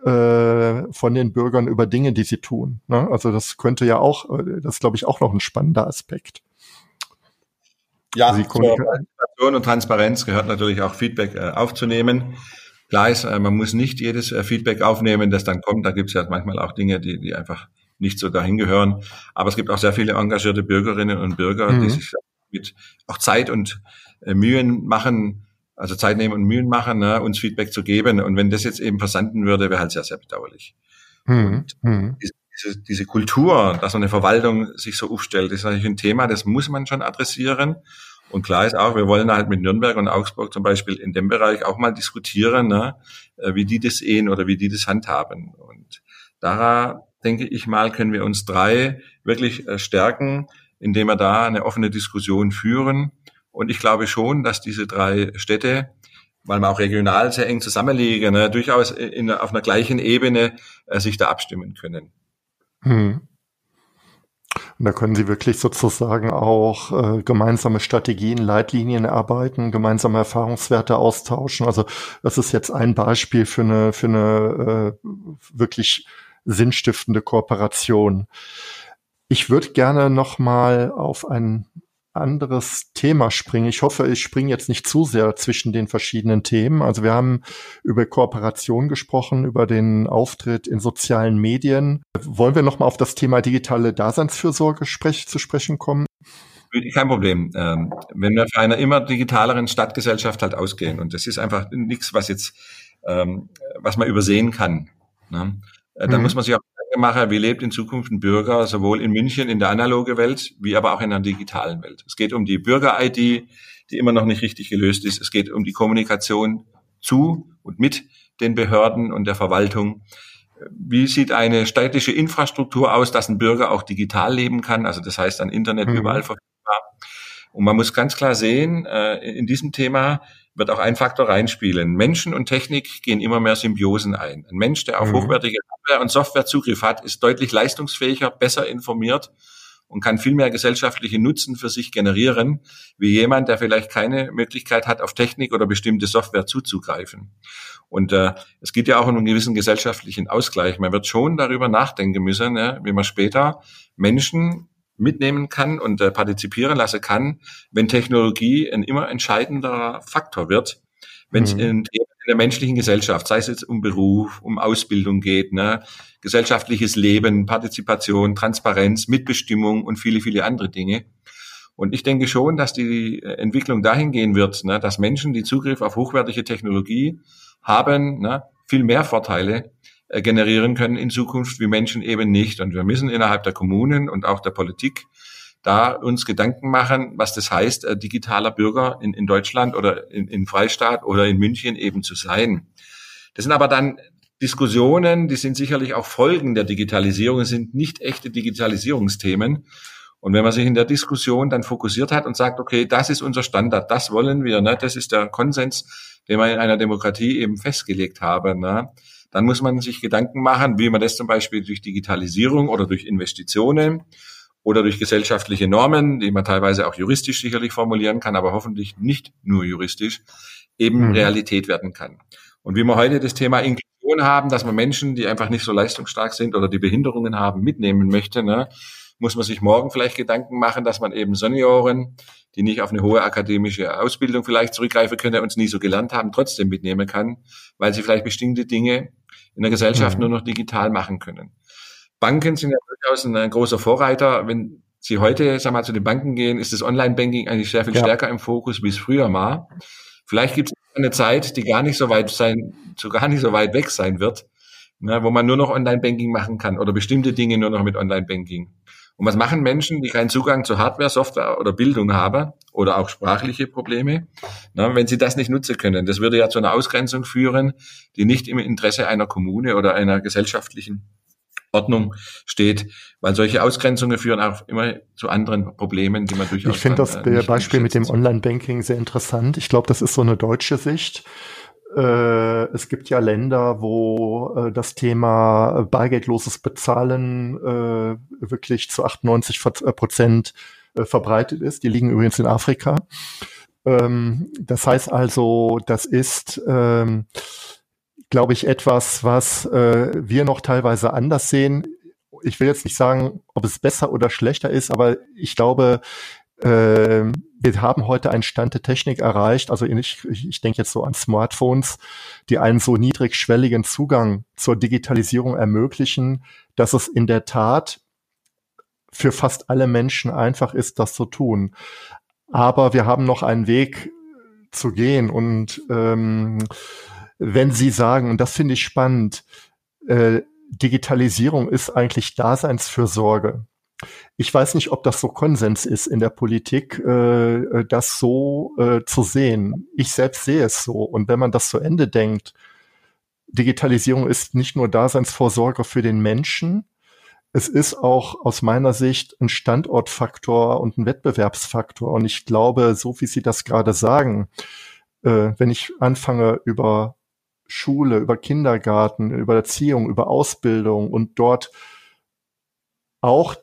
äh, von den Bürgern über Dinge, die sie tun. Ne? Also das könnte ja auch, äh, das ist glaube ich auch noch ein spannender Aspekt. Ja, zur Kommunikation und Transparenz gehört natürlich auch Feedback äh, aufzunehmen. Klar ist, äh, man muss nicht jedes Feedback aufnehmen, das dann kommt. Da gibt es ja manchmal auch Dinge, die, die einfach nicht so dahin gehören. Aber es gibt auch sehr viele engagierte Bürgerinnen und Bürger, mhm. die sich mit auch Zeit und Mühen machen, also Zeit nehmen und Mühen machen, ne, uns Feedback zu geben. Und wenn das jetzt eben versanden würde, wäre halt sehr, sehr bedauerlich. Mhm. Und diese, diese Kultur, dass eine Verwaltung sich so aufstellt, ist natürlich ein Thema, das muss man schon adressieren. Und klar ist auch, wir wollen halt mit Nürnberg und Augsburg zum Beispiel in dem Bereich auch mal diskutieren, ne, äh, wie die das sehen oder wie die das handhaben. Und da denke ich mal, können wir uns drei wirklich äh, stärken, indem wir da eine offene Diskussion führen und ich glaube schon, dass diese drei Städte, weil wir auch regional sehr eng zusammenliegen, ne, durchaus in, auf einer gleichen Ebene äh, sich da abstimmen können. Hm. Und da können Sie wirklich sozusagen auch äh, gemeinsame Strategien, Leitlinien erarbeiten, gemeinsame Erfahrungswerte austauschen. Also das ist jetzt ein Beispiel für eine, für eine äh, wirklich sinnstiftende Kooperation. Ich würde gerne noch mal auf ein anderes Thema springen. Ich hoffe, ich springe jetzt nicht zu sehr zwischen den verschiedenen Themen. Also wir haben über Kooperation gesprochen, über den Auftritt in sozialen Medien. Wollen wir noch mal auf das Thema digitale Daseinsfürsorge sprech zu sprechen kommen? Kein Problem. Ähm, wenn wir für eine immer digitaleren Stadtgesellschaft halt ausgehen und das ist einfach nichts, was jetzt, ähm, was man übersehen kann. Ne? Äh, dann mhm. muss man sich auch Gedanken wie lebt in Zukunft ein Bürger sowohl in München in der analogen Welt, wie aber auch in der digitalen Welt. Es geht um die Bürger-ID, die immer noch nicht richtig gelöst ist. Es geht um die Kommunikation zu und mit den Behörden und der Verwaltung. Wie sieht eine städtische Infrastruktur aus, dass ein Bürger auch digital leben kann? Also das heißt, an Internet mhm. überall verfügbar. Und man muss ganz klar sehen, äh, in diesem Thema wird auch ein Faktor reinspielen. Menschen und Technik gehen immer mehr Symbiosen ein. Ein Mensch, der auf mhm. hochwertige Hardware und Software Zugriff hat, ist deutlich leistungsfähiger, besser informiert und kann viel mehr gesellschaftliche Nutzen für sich generieren, wie jemand, der vielleicht keine Möglichkeit hat, auf Technik oder bestimmte Software zuzugreifen. Und äh, es geht ja auch um einen gewissen gesellschaftlichen Ausgleich. Man wird schon darüber nachdenken müssen, ja, wie man später Menschen mitnehmen kann und äh, partizipieren lassen kann, wenn Technologie ein immer entscheidender Faktor wird, wenn es mhm. in, in, der menschlichen Gesellschaft, sei es jetzt um Beruf, um Ausbildung geht, ne, gesellschaftliches Leben, Partizipation, Transparenz, Mitbestimmung und viele, viele andere Dinge. Und ich denke schon, dass die Entwicklung dahin gehen wird, ne, dass Menschen, die Zugriff auf hochwertige Technologie haben, ne, viel mehr Vorteile äh, generieren können in Zukunft wie Menschen eben nicht. Und wir müssen innerhalb der Kommunen und auch der Politik da uns Gedanken machen, was das heißt, äh, digitaler Bürger in, in Deutschland oder in, in Freistaat oder in München eben zu sein. Das sind aber dann Diskussionen, die sind sicherlich auch Folgen der Digitalisierung, sind nicht echte Digitalisierungsthemen. Und wenn man sich in der Diskussion dann fokussiert hat und sagt, okay, das ist unser Standard, das wollen wir, ne, das ist der Konsens, den wir in einer Demokratie eben festgelegt haben, ne, dann muss man sich Gedanken machen, wie man das zum Beispiel durch Digitalisierung oder durch Investitionen oder durch gesellschaftliche Normen, die man teilweise auch juristisch sicherlich formulieren kann, aber hoffentlich nicht nur juristisch, eben mhm. Realität werden kann. Und wie wir heute das Thema Inklusion haben, dass man Menschen, die einfach nicht so leistungsstark sind oder die Behinderungen haben, mitnehmen möchte, ne, muss man sich morgen vielleicht Gedanken machen, dass man eben Senioren, die nicht auf eine hohe akademische Ausbildung vielleicht zurückgreifen können und es nie so gelernt haben, trotzdem mitnehmen kann, weil sie vielleicht bestimmte Dinge in der Gesellschaft mhm. nur noch digital machen können. Banken sind ja durchaus ein großer Vorreiter. Wenn Sie heute, sag mal, zu den Banken gehen, ist das Online-Banking eigentlich sehr viel ja. stärker im Fokus, wie es früher war. Vielleicht gibt es eine Zeit, die gar nicht so weit sein, so gar nicht so weit weg sein wird, ne, wo man nur noch Online-Banking machen kann oder bestimmte Dinge nur noch mit Online-Banking. Und was machen Menschen, die keinen Zugang zu Hardware, Software oder Bildung haben oder auch sprachliche Probleme, na, wenn sie das nicht nutzen können? Das würde ja zu einer Ausgrenzung führen, die nicht im Interesse einer Kommune oder einer gesellschaftlichen Ordnung steht, weil solche Ausgrenzungen führen auch immer zu anderen Problemen, die man durchaus. Ich finde das äh, Beispiel mit dem Online-Banking sehr interessant. Ich glaube, das ist so eine deutsche Sicht. Äh, es gibt ja Länder, wo äh, das Thema bargeldloses Bezahlen äh, wirklich zu 98 Prozent verbreitet ist. Die liegen übrigens in Afrika. Ähm, das heißt also, das ist, ähm, glaube ich, etwas, was wir noch teilweise anders sehen. Ich will jetzt nicht sagen, ob es besser oder schlechter ist, aber ich glaube, äh, wir haben heute einen Stand der Technik erreicht, also ich, ich denke jetzt so an Smartphones, die einen so niedrigschwelligen Zugang zur Digitalisierung ermöglichen, dass es in der Tat für fast alle Menschen einfach ist, das zu tun. Aber wir haben noch einen Weg zu gehen. Und ähm, wenn Sie sagen, und das finde ich spannend, äh, Digitalisierung ist eigentlich Daseinsfürsorge, ich weiß nicht, ob das so Konsens ist in der Politik, äh, äh, das so äh, zu sehen. Ich selbst sehe es so. Und wenn man das zu Ende denkt, Digitalisierung ist nicht nur Daseinsvorsorge für den Menschen, es ist auch aus meiner Sicht ein Standortfaktor und ein Wettbewerbsfaktor. Und ich glaube, so wie Sie das gerade sagen, äh, wenn ich anfange über Schule, über Kindergarten, über Erziehung, über Ausbildung und dort auch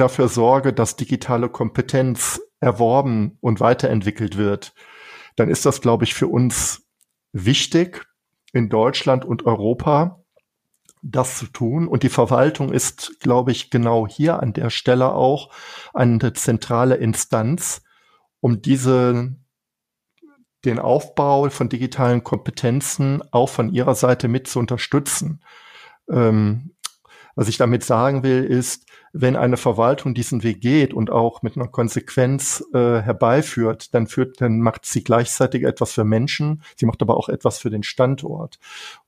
dafür sorge, dass digitale Kompetenz erworben und weiterentwickelt wird, dann ist das, glaube ich, für uns wichtig in Deutschland und Europa, das zu tun. Und die Verwaltung ist, glaube ich, genau hier an der Stelle auch eine zentrale Instanz, um diese den Aufbau von digitalen Kompetenzen auch von ihrer Seite mit zu unterstützen. Ähm, was ich damit sagen will, ist, wenn eine Verwaltung diesen Weg geht und auch mit einer Konsequenz äh, herbeiführt, dann führt, dann macht sie gleichzeitig etwas für Menschen, sie macht aber auch etwas für den Standort.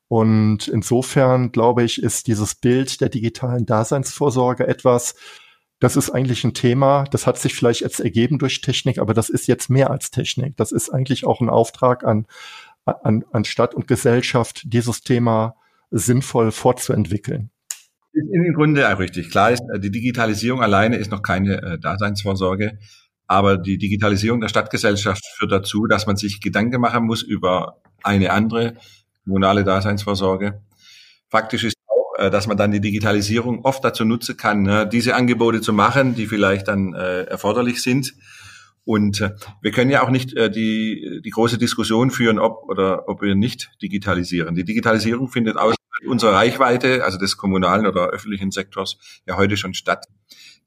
Und insofern glaube ich, ist dieses Bild der digitalen Daseinsvorsorge etwas, das ist eigentlich ein Thema, das hat sich vielleicht jetzt ergeben durch Technik, aber das ist jetzt mehr als Technik. Das ist eigentlich auch ein Auftrag an, an, an Stadt und Gesellschaft, dieses Thema sinnvoll fortzuentwickeln. Im Grunde auch richtig. Klar ist, äh, die Digitalisierung alleine ist noch keine äh, Daseinsvorsorge, aber die Digitalisierung der Stadtgesellschaft führt dazu, dass man sich Gedanken machen muss über eine andere kommunale Daseinsvorsorge. Faktisch ist auch, äh, dass man dann die Digitalisierung oft dazu nutzen kann, ne, diese Angebote zu machen, die vielleicht dann erforderlich sind. Und wir können ja auch nicht die, die große Diskussion führen, ob oder ob wir nicht digitalisieren. Die Digitalisierung findet aus unsere Reichweite, also des kommunalen oder öffentlichen Sektors, ja heute schon statt.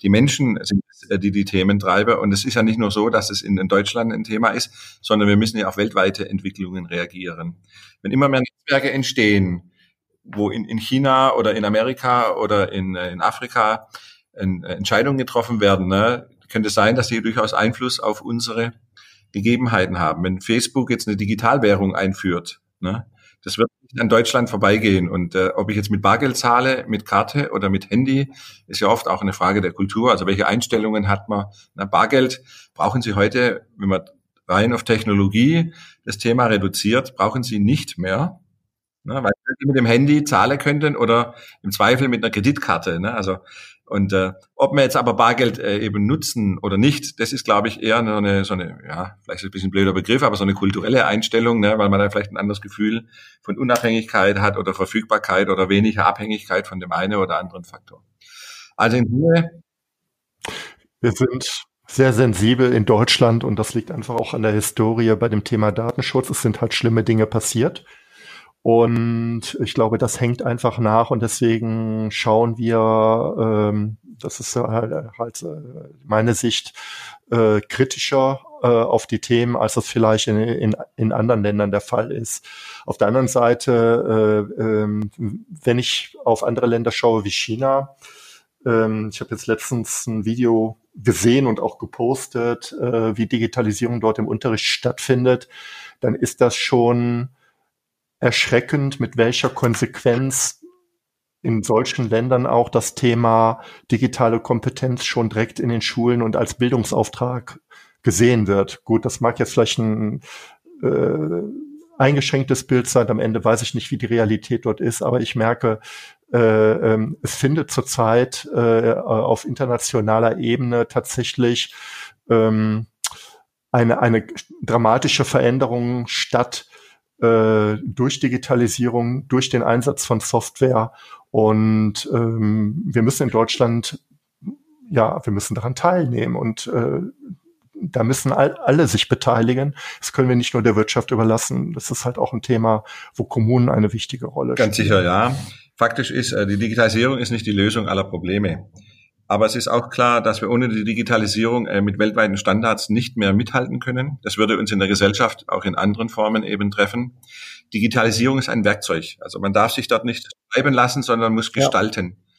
Die Menschen sind äh, die die Themen treiben. Und es ist ja nicht nur so, dass es in, in Deutschland ein Thema ist, sondern wir müssen ja auf weltweite Entwicklungen reagieren. Wenn immer mehr Netzwerke entstehen, wo in, in China oder in Amerika oder in, äh, in Afrika in, äh, Entscheidungen getroffen werden, ne, könnte es sein, dass sie durchaus Einfluss auf unsere Gegebenheiten haben. Wenn Facebook jetzt eine Digitalwährung einführt, ne, das wird an Deutschland vorbeigehen. Und äh, ob ich jetzt mit Bargeld zahle, mit Karte oder mit Handy, ist ja oft auch eine Frage der Kultur. Also welche Einstellungen hat man? Na, Bargeld brauchen Sie heute, wenn man rein auf Technologie das Thema reduziert, brauchen Sie nicht mehr. Ne, weil Sie mit dem Handy zahlen könnten oder im Zweifel mit einer Kreditkarte. Ne? Also und äh, ob wir jetzt aber Bargeld äh, eben nutzen oder nicht, das ist, glaube ich, eher eine, so eine, ja, vielleicht ein bisschen blöder Begriff, aber so eine kulturelle Einstellung, ne, weil man da vielleicht ein anderes Gefühl von Unabhängigkeit hat oder Verfügbarkeit oder weniger Abhängigkeit von dem einen oder anderen Faktor. Also in Ruhe. Wir sind sehr sensibel in Deutschland und das liegt einfach auch an der Historie bei dem Thema Datenschutz. Es sind halt schlimme Dinge passiert. Und ich glaube, das hängt einfach nach und deswegen schauen wir, ähm, das ist halt, halt meine Sicht, äh, kritischer äh, auf die Themen, als das vielleicht in, in, in anderen Ländern der Fall ist. Auf der anderen Seite, äh, äh, wenn ich auf andere Länder schaue wie China, äh, ich habe jetzt letztens ein Video gesehen und auch gepostet, äh, wie Digitalisierung dort im Unterricht stattfindet, dann ist das schon erschreckend, mit welcher Konsequenz in solchen Ländern auch das Thema digitale Kompetenz schon direkt in den Schulen und als Bildungsauftrag gesehen wird. Gut, das mag jetzt vielleicht ein äh, eingeschränktes Bild sein. Am Ende weiß ich nicht, wie die Realität dort ist, aber ich merke, äh, äh, es findet zurzeit äh, auf internationaler Ebene tatsächlich ähm, eine, eine dramatische Veränderung statt äh, durch Digitalisierung, durch den Einsatz von Software. Und ähm, wir müssen in Deutschland, ja, wir müssen daran teilnehmen und äh, da müssen all, alle sich beteiligen. Das können wir nicht nur der Wirtschaft überlassen. Das ist halt auch ein Thema, wo Kommunen eine wichtige Rolle spielen. Ganz sicher, ja. Faktisch ist, äh, die Digitalisierung ist nicht die Lösung aller Probleme. Aber es ist auch klar, dass wir ohne die Digitalisierung äh, mit weltweiten Standards nicht mehr mithalten können. Das würde uns in der Gesellschaft auch in anderen Formen eben treffen. Digitalisierung ist ein Werkzeug. Also man darf sich dort nicht schreiben lassen, sondern muss gestalten. Ja.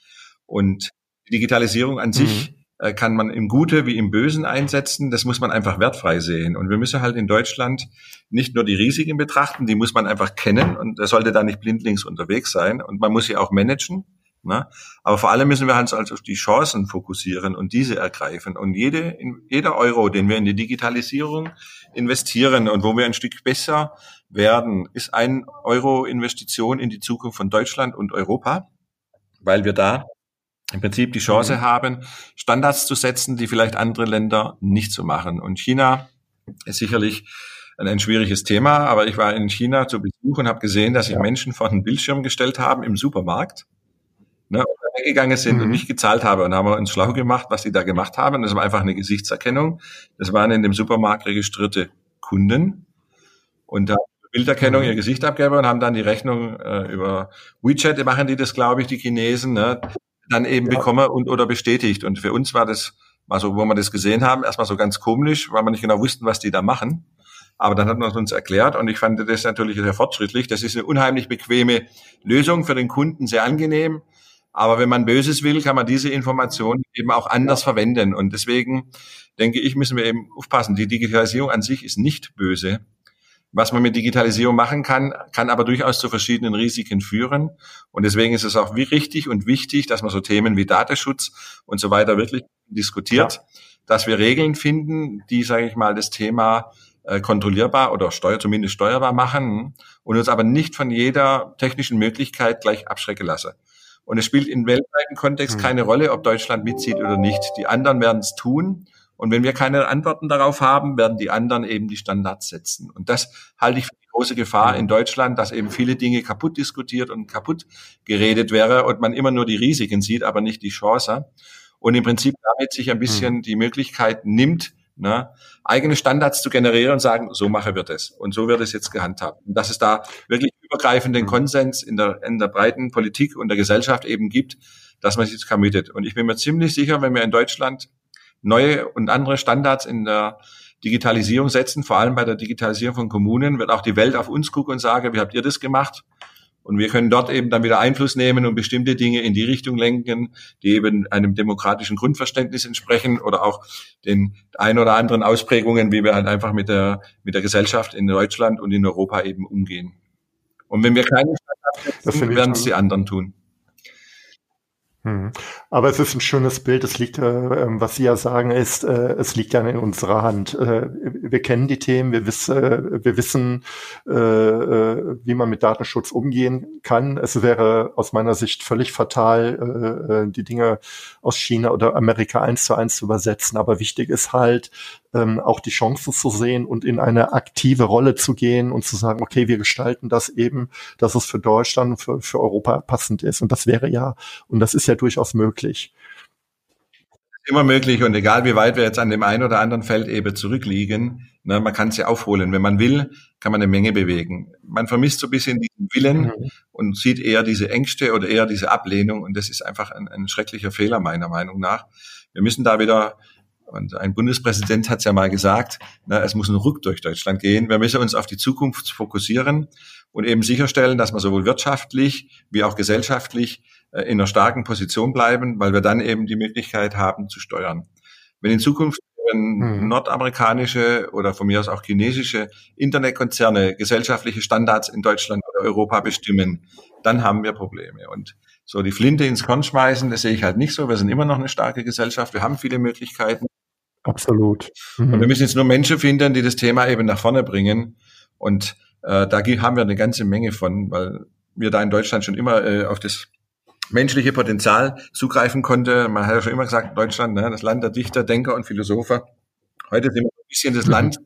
Und Digitalisierung an sich mhm. Äh, kann man im Gute wie im Bösen einsetzen. Das muss man einfach wertfrei sehen. Und wir müssen halt in Deutschland nicht nur die Risiken betrachten, die muss man einfach kennen und er sollte da nicht blindlings unterwegs sein. Und man muss sie auch managen. Ne? Aber vor allem müssen wir uns also auf die Chancen fokussieren und diese ergreifen. Und jede, jeder Euro, den wir in die Digitalisierung investieren und wo wir ein Stück besser werden, ist ein Euro Investition in die Zukunft von Deutschland und Europa, weil wir da im Prinzip die Chance mhm. haben, Standards zu setzen, die vielleicht andere Länder nicht so machen. Und China ist sicherlich ein, ein schwieriges Thema, aber ich war in China zu Besuch und habe gesehen, dass sich. Menschen vor einen Bildschirm gestellt haben im Supermarkt ne, weggegangen sind mhm. und nicht gezahlt haben und haben wir uns schlau gemacht, was sie da gemacht haben. Das war einfach eine Gesichtserkennung. Das waren in dem Supermarkt registrierte Kunden und da Bilderkennung mhm. ihr Gesicht abgeben und haben dann die Rechnung äh, über WeChat, machen die das, glaube ich, die Chinesen, ne, dann eben ja. bekommen und oder bestätigt. Und für uns war das, also wo wir das gesehen haben, erstmal so ganz komisch, weil wir nicht genau wussten, was die da machen. Aber dann hat man es uns erklärt und ich fand das natürlich sehr fortschrittlich. Das ist eine unheimlich bequeme Lösung für den Kunden, sehr angenehm. Aber wenn man Böses will, kann man diese Informationen eben auch anders ja. verwenden. Und deswegen denke ich, müssen wir eben aufpassen. Die Digitalisierung an sich ist nicht böse was man mit Digitalisierung machen kann, kann aber durchaus zu verschiedenen Risiken führen. Und deswegen ist es auch richtig und wichtig, dass man so Themen wie Datenschutz und so weiter wirklich diskutiert, ja. dass wir Regeln finden, die, sage ich mal, das Thema äh, kontrollierbar oder steuer, zumindest steuerbar machen und uns aber nicht von jeder technischen Möglichkeit gleich abschrecken lassen. Und es spielt im weltweiten Kontext mhm. keine Rolle, ob Deutschland mitzieht oder nicht. Die anderen werden es tun. Und wenn wir keine Antworten darauf haben, werden die anderen eben die Standards setzen. Und das halte ich für die große Gefahr in Deutschland, dass eben viele Dinge kaputt diskutiert und kaputt geredet wäre und man immer nur die Risiken sieht, aber nicht die Chance. Und im Prinzip damit sich ein bisschen mhm. die Möglichkeit nimmt, ne, eigene Standards zu generieren und sagen, so mache wird es. Und so wird es jetzt gehandhabt. Und dass es da wirklich übergreifenden mhm. Konsens in der, in der breiten Politik und der Gesellschaft eben gibt, dass man sich jetzt committet. Und ich bin mir ziemlich sicher, wenn wir in Deutschland neue und andere Standards in der Digitalisierung setzen, vor allem bei der Digitalisierung von Kommunen, wird auch die Welt auf uns gucken und sagen, wie habt ihr das gemacht? Und wir können dort eben dann wieder Einfluss nehmen und bestimmte Dinge in die Richtung lenken, die eben einem demokratischen Grundverständnis entsprechen oder auch den ein oder anderen Ausprägungen, wie wir halt einfach mit der, mit der Gesellschaft in Deutschland und in Europa eben umgehen. Und wenn wir keine Standards setzen, werden es die anderen tun. Hm. Aber es ist ein schönes Bild. Es liegt, äh, ähm, was Sie ja sagen, ist, äh, es liegt ja in unserer Hand. Äh, wir kennen die Themen, wir, wiss, äh, wir wissen, äh, äh, wie man mit Datenschutz umgehen kann. Es wäre aus meiner Sicht völlig fatal, die Dinge aus China oder Amerika eins zu eins zu übersetzen. Aber wichtig ist halt, ähm, auch die Chancen zu sehen und in eine aktive Rolle zu gehen und zu sagen, okay, wir gestalten das eben, dass es für Deutschland und für, für Europa passend ist. Und das wäre ja, und das ist ja durchaus möglich. Immer möglich und egal wie weit wir jetzt an dem einen oder anderen Feld eben zurückliegen, ne, man kann ja aufholen. Wenn man will, kann man eine Menge bewegen. Man vermisst so ein bisschen diesen Willen mhm. und sieht eher diese Ängste oder eher diese Ablehnung und das ist einfach ein, ein schrecklicher Fehler meiner Meinung nach. Wir müssen da wieder Und ein Bundespräsident hat es ja mal gesagt, na, es muss ein Ruck durch Deutschland gehen. Wir müssen uns auf die Zukunft fokussieren und eben sicherstellen, dass wir sowohl wirtschaftlich wie auch gesellschaftlich äh, in einer starken Position bleiben, weil wir dann eben die Möglichkeit haben zu steuern. Wenn in Zukunft hm. nordamerikanische oder von mir aus auch chinesische Internetkonzerne gesellschaftliche Standards in Deutschland oder Europa bestimmen, dann haben wir Probleme. Und so die Flinte ins Korn schmeißen, das sehe ich halt nicht so. Wir sind immer noch eine starke Gesellschaft. Wir haben viele Möglichkeiten. Absolut. Mhm. Und wir müssen jetzt nur Menschen finden, die das Thema eben nach vorne bringen. Und äh, da haben wir eine ganze Menge von, weil wir da in Deutschland schon immer äh, auf das menschliche Potenzial zugreifen konnte. Man hat ja schon immer gesagt, Deutschland, ne, das Land der Dichter, Denker und Philosopher. Heute sind wir ein bisschen das mhm. Land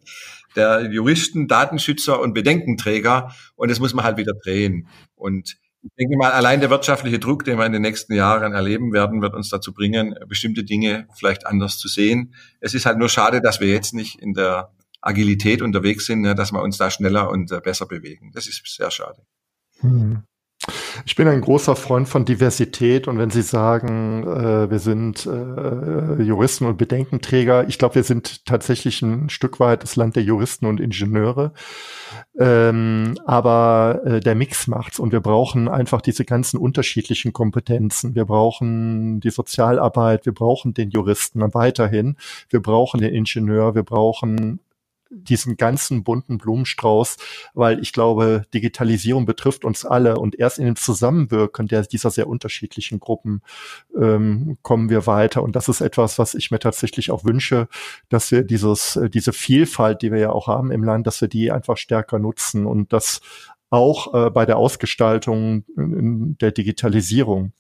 der Juristen, Datenschützer und Bedenkenträger. Und das muss man halt wieder drehen. Und ich denke mal, allein der wirtschaftliche Druck, den wir in den nächsten Jahren erleben werden, wird uns dazu bringen, bestimmte Dinge vielleicht anders zu sehen. Es ist halt nur schade, dass wir jetzt nicht in der Agilität unterwegs sind, ne, dass wir uns da schneller und äh, besser bewegen. Das ist sehr schade. Hm. Ich bin ein großer Freund von Diversität und wenn Sie sagen, äh, wir sind äh, Juristen und Bedenkenträger, ich glaube, wir sind tatsächlich ein Stück weit das Land der Juristen und Ingenieure. Ähm, aber äh, der Mix macht's und wir brauchen einfach diese ganzen unterschiedlichen Kompetenzen. Wir brauchen die Sozialarbeit, wir brauchen den Juristen weiterhin, wir brauchen den Ingenieur, wir brauchen diesen ganzen bunten Blumenstrauß, weil ich glaube, Digitalisierung betrifft uns alle und erst in dem Zusammenwirken der, dieser sehr unterschiedlichen Gruppen ähm, kommen wir weiter. Und das ist etwas, was ich mir tatsächlich auch wünsche, dass wir dieses, äh, diese Vielfalt, die wir ja auch haben im Land, dass wir die einfach stärker nutzen und das auch äh, bei der Ausgestaltung äh, der Digitalisierung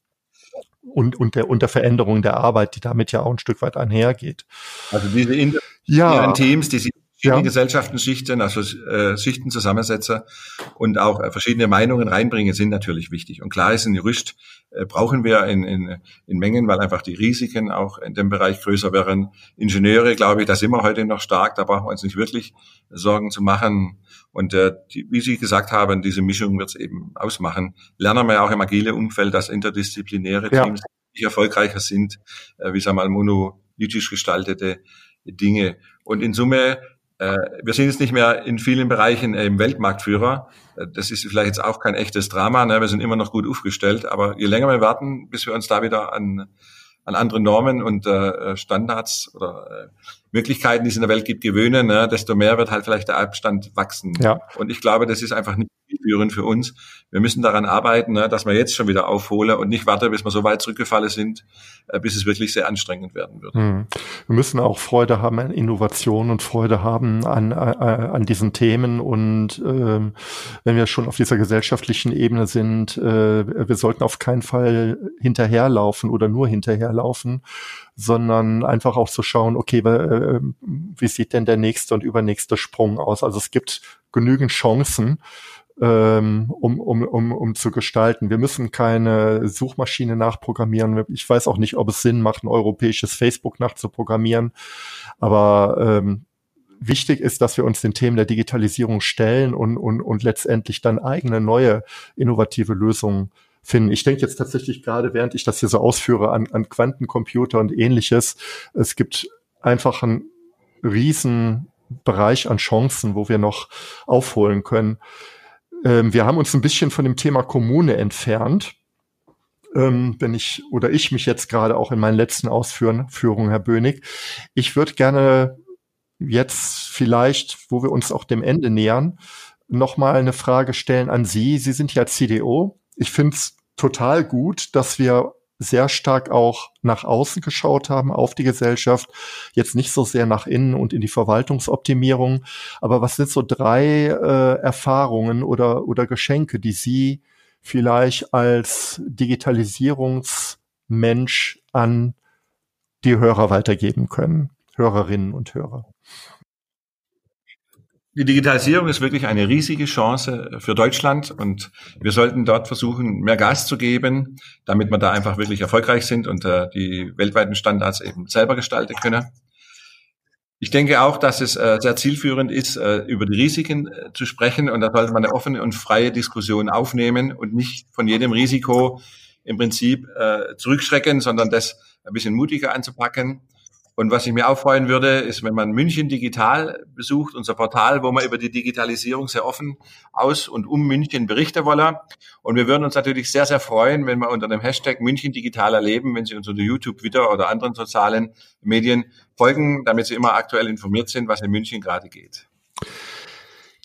und, und, der, und der Veränderung der Arbeit, die damit ja auch ein Stück weit einhergeht. Also diese ja. Teams, die sich verschiedene ja. Gesellschaftenschichten, also äh, Schichtenzusammensetzer und auch äh, verschiedene Meinungen reinbringen, sind natürlich wichtig. Und klar ist, ein Jurist äh, brauchen wir in, in, in Mengen, weil einfach die Risiken auch in dem Bereich größer wären. Ingenieure, glaube ich, da sind wir heute noch stark, da brauchen wir uns nicht wirklich Sorgen zu machen. Und äh, die, wie Sie gesagt haben, diese Mischung wird es eben ausmachen. Lernen wir ja auch im agile Umfeld, dass interdisziplinäre ja. Teams nicht erfolgreicher sind, äh, wie sagen wir mal monolithisch gestaltete Dinge. Und in Summe wir sind jetzt nicht mehr in vielen Bereichen im Weltmarktführer. Äh, das ist vielleicht jetzt auch kein echtes Drama. Ne? Wir sind immer noch gut aufgestellt. Aber je länger wir warten, bis wir uns da wieder an, an andere Normen und äh, Standards oder äh, Möglichkeiten, die es in der Welt gibt, gewöhnen, ne? desto mehr wird halt vielleicht der Abstand wachsen. Ja. Und ich glaube, das ist einfach nicht zielführend für uns. Wir müssen daran arbeiten, ne, dass wir jetzt schon wieder aufholen und nicht warten, bis wir so weit zurückgefallen sind, äh, bis es wirklich sehr anstrengend werden wird. Hm. Wir müssen auch Freude haben an Innovation und Freude haben an, an, äh, an diesen Themen. Und ähm, wenn wir schon auf dieser gesellschaftlichen Ebene sind, äh, wir sollten auf keinen Fall hinterherlaufen oder nur hinterherlaufen, sondern einfach auch zu schauen, okay, äh, wie sieht denn der nächste und übernächste Sprung aus? Also es gibt genügend Chancen, ähm, um, um, um, um zu gestalten. Wir müssen keine Suchmaschine nachprogrammieren. Ich weiß auch nicht, ob es Sinn macht, ein europäisches Facebook nachzuprogrammieren. Aber ähm, wichtig ist, dass wir uns den Themen der Digitalisierung stellen und, und, und letztendlich dann eigene neue innovative Lösungen finden. Ich denke jetzt tatsächlich gerade, während ich das hier so ausführe, an, an Quantencomputer und ähnliches. Es gibt einfach einen riesen Bereich an Chancen, wo wir noch aufholen können. Ähm, wir haben uns ein bisschen von dem Thema Kommune entfernt. Ähm, wenn ich oder ich mich jetzt gerade auch in meinen letzten Ausführungen, Herr Bönig. Ich würde gerne jetzt vielleicht, wo wir uns auch dem Ende nähern, nochmal eine Frage stellen an Sie. Sie sind ja CDO. Ich finde es total gut, dass wir sehr stark auch nach außen geschaut haben, auf die Gesellschaft, jetzt nicht so sehr nach innen und in die Verwaltungsoptimierung. Aber was sind so drei äh, Erfahrungen oder, oder Geschenke, die Sie vielleicht als Digitalisierungsmensch an die Hörer weitergeben können, Hörerinnen und Hörer? Die Digitalisierung ist wirklich eine riesige Chance für Deutschland. Und wir sollten dort versuchen, mehr Gas zu geben, damit wir da einfach wirklich erfolgreich sind und äh, die weltweiten Standards eben selber gestalten können. Ich denke auch, dass es äh, sehr zielführend ist, äh, über die Risiken äh, zu sprechen. Und da sollte man eine offene und freie Diskussion aufnehmen und nicht von jedem Risiko im Prinzip äh, zurückschrecken, sondern das ein bisschen mutiger anzupacken Und was ich mir auch freuen würde, ist, wenn man München Digital besucht, unser Portal, wo man über die Digitalisierung sehr offen aus und um München berichten wolle. Und wir würden uns natürlich sehr, sehr freuen, wenn wir unter dem Hashtag München Digital erleben, wenn Sie uns unter YouTube, Twitter oder anderen sozialen Medien folgen, damit Sie immer aktuell informiert sind, was in München gerade geht.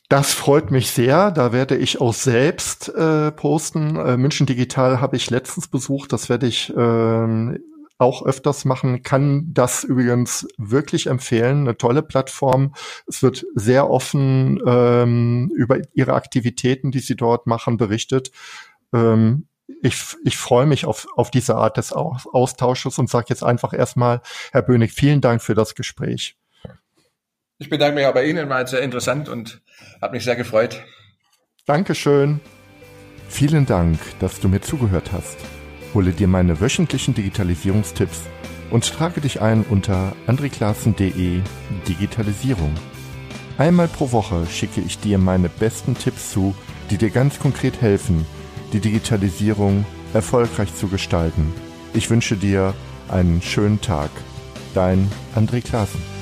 Das freut mich sehr. Da werde ich auch selbst äh, posten. Äh, München Digital habe ich letztens besucht. Das werde ich äh, auch öfters machen, kann das übrigens wirklich empfehlen. Eine tolle Plattform. Es wird sehr offen ähm, über ihre Aktivitäten, die sie dort machen, berichtet. Ähm, ich, ich freue mich auf, auf diese Art des Austausches und sage jetzt einfach erstmal, Herr Bönig, vielen Dank für das Gespräch. Ich bedanke mich auch bei Ihnen, war sehr interessant und hat mich sehr gefreut. Dankeschön. Vielen Dank, dass du mir zugehört hast. Hole dir meine wöchentlichen Digitalisierungstipps und trage dich ein unter andreklassen.de Digitalisierung. Einmal pro Woche schicke ich dir meine besten Tipps zu, die dir ganz konkret helfen, die Digitalisierung erfolgreich zu gestalten. Ich wünsche dir einen schönen Tag. Dein André Klaassen.